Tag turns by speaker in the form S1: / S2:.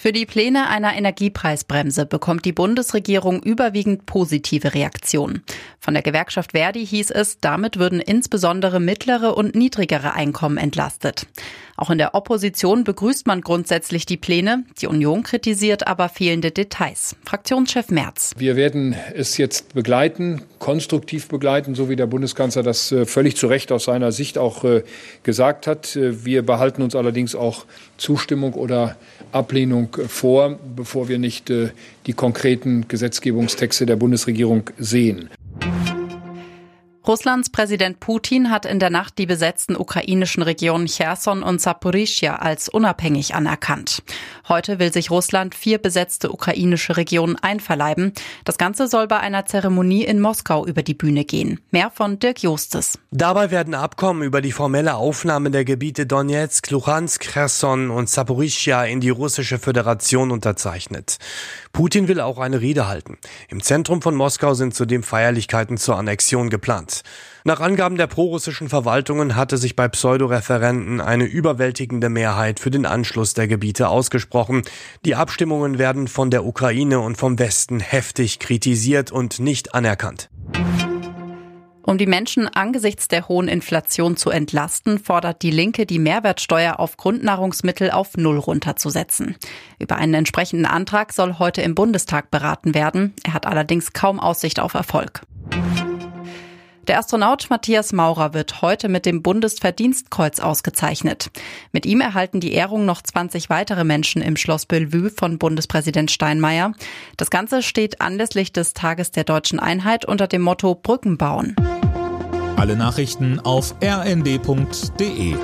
S1: Für die Pläne einer Energiepreisbremse bekommt die Bundesregierung überwiegend positive Reaktionen. Von der Gewerkschaft Verdi hieß es, damit würden insbesondere mittlere und niedrigere Einkommen entlastet. Auch in der Opposition begrüßt man grundsätzlich die Pläne. Die Union kritisiert aber fehlende Details. Fraktionschef Merz.
S2: Wir werden es jetzt begleiten, konstruktiv begleiten, so wie der Bundeskanzler das äh, völlig zu Recht aus seiner Sicht auch äh, gesagt hat. Äh, wir behalten uns allerdings auch Zustimmung oder Ablehnung vor, bevor wir nicht die konkreten Gesetzgebungstexte der Bundesregierung sehen.
S1: Russlands Präsident Putin hat in der Nacht die besetzten ukrainischen Regionen Cherson und Saporischia als unabhängig anerkannt. Heute will sich Russland vier besetzte ukrainische Regionen einverleiben. Das Ganze soll bei einer Zeremonie in Moskau über die Bühne gehen. Mehr von Dirk Justes.
S3: Dabei werden Abkommen über die formelle Aufnahme der Gebiete Donetsk, Luhansk, Cherson und Saporischia in die russische Föderation unterzeichnet. Putin will auch eine Rede halten. Im Zentrum von Moskau sind zudem Feierlichkeiten zur Annexion geplant. Nach Angaben der prorussischen Verwaltungen hatte sich bei Pseudoreferenten eine überwältigende Mehrheit für den Anschluss der Gebiete ausgesprochen. Die Abstimmungen werden von der Ukraine und vom Westen heftig kritisiert und nicht anerkannt.
S1: Um die Menschen angesichts der hohen Inflation zu entlasten, fordert die Linke, die Mehrwertsteuer auf Grundnahrungsmittel auf Null runterzusetzen. Über einen entsprechenden Antrag soll heute im Bundestag beraten werden. Er hat allerdings kaum Aussicht auf Erfolg. Der Astronaut Matthias Maurer wird heute mit dem Bundesverdienstkreuz ausgezeichnet. Mit ihm erhalten die Ehrung noch 20 weitere Menschen im Schloss Bellevue von Bundespräsident Steinmeier. Das Ganze steht anlässlich des Tages der deutschen Einheit unter dem Motto Brücken bauen.
S4: Alle Nachrichten auf rnd.de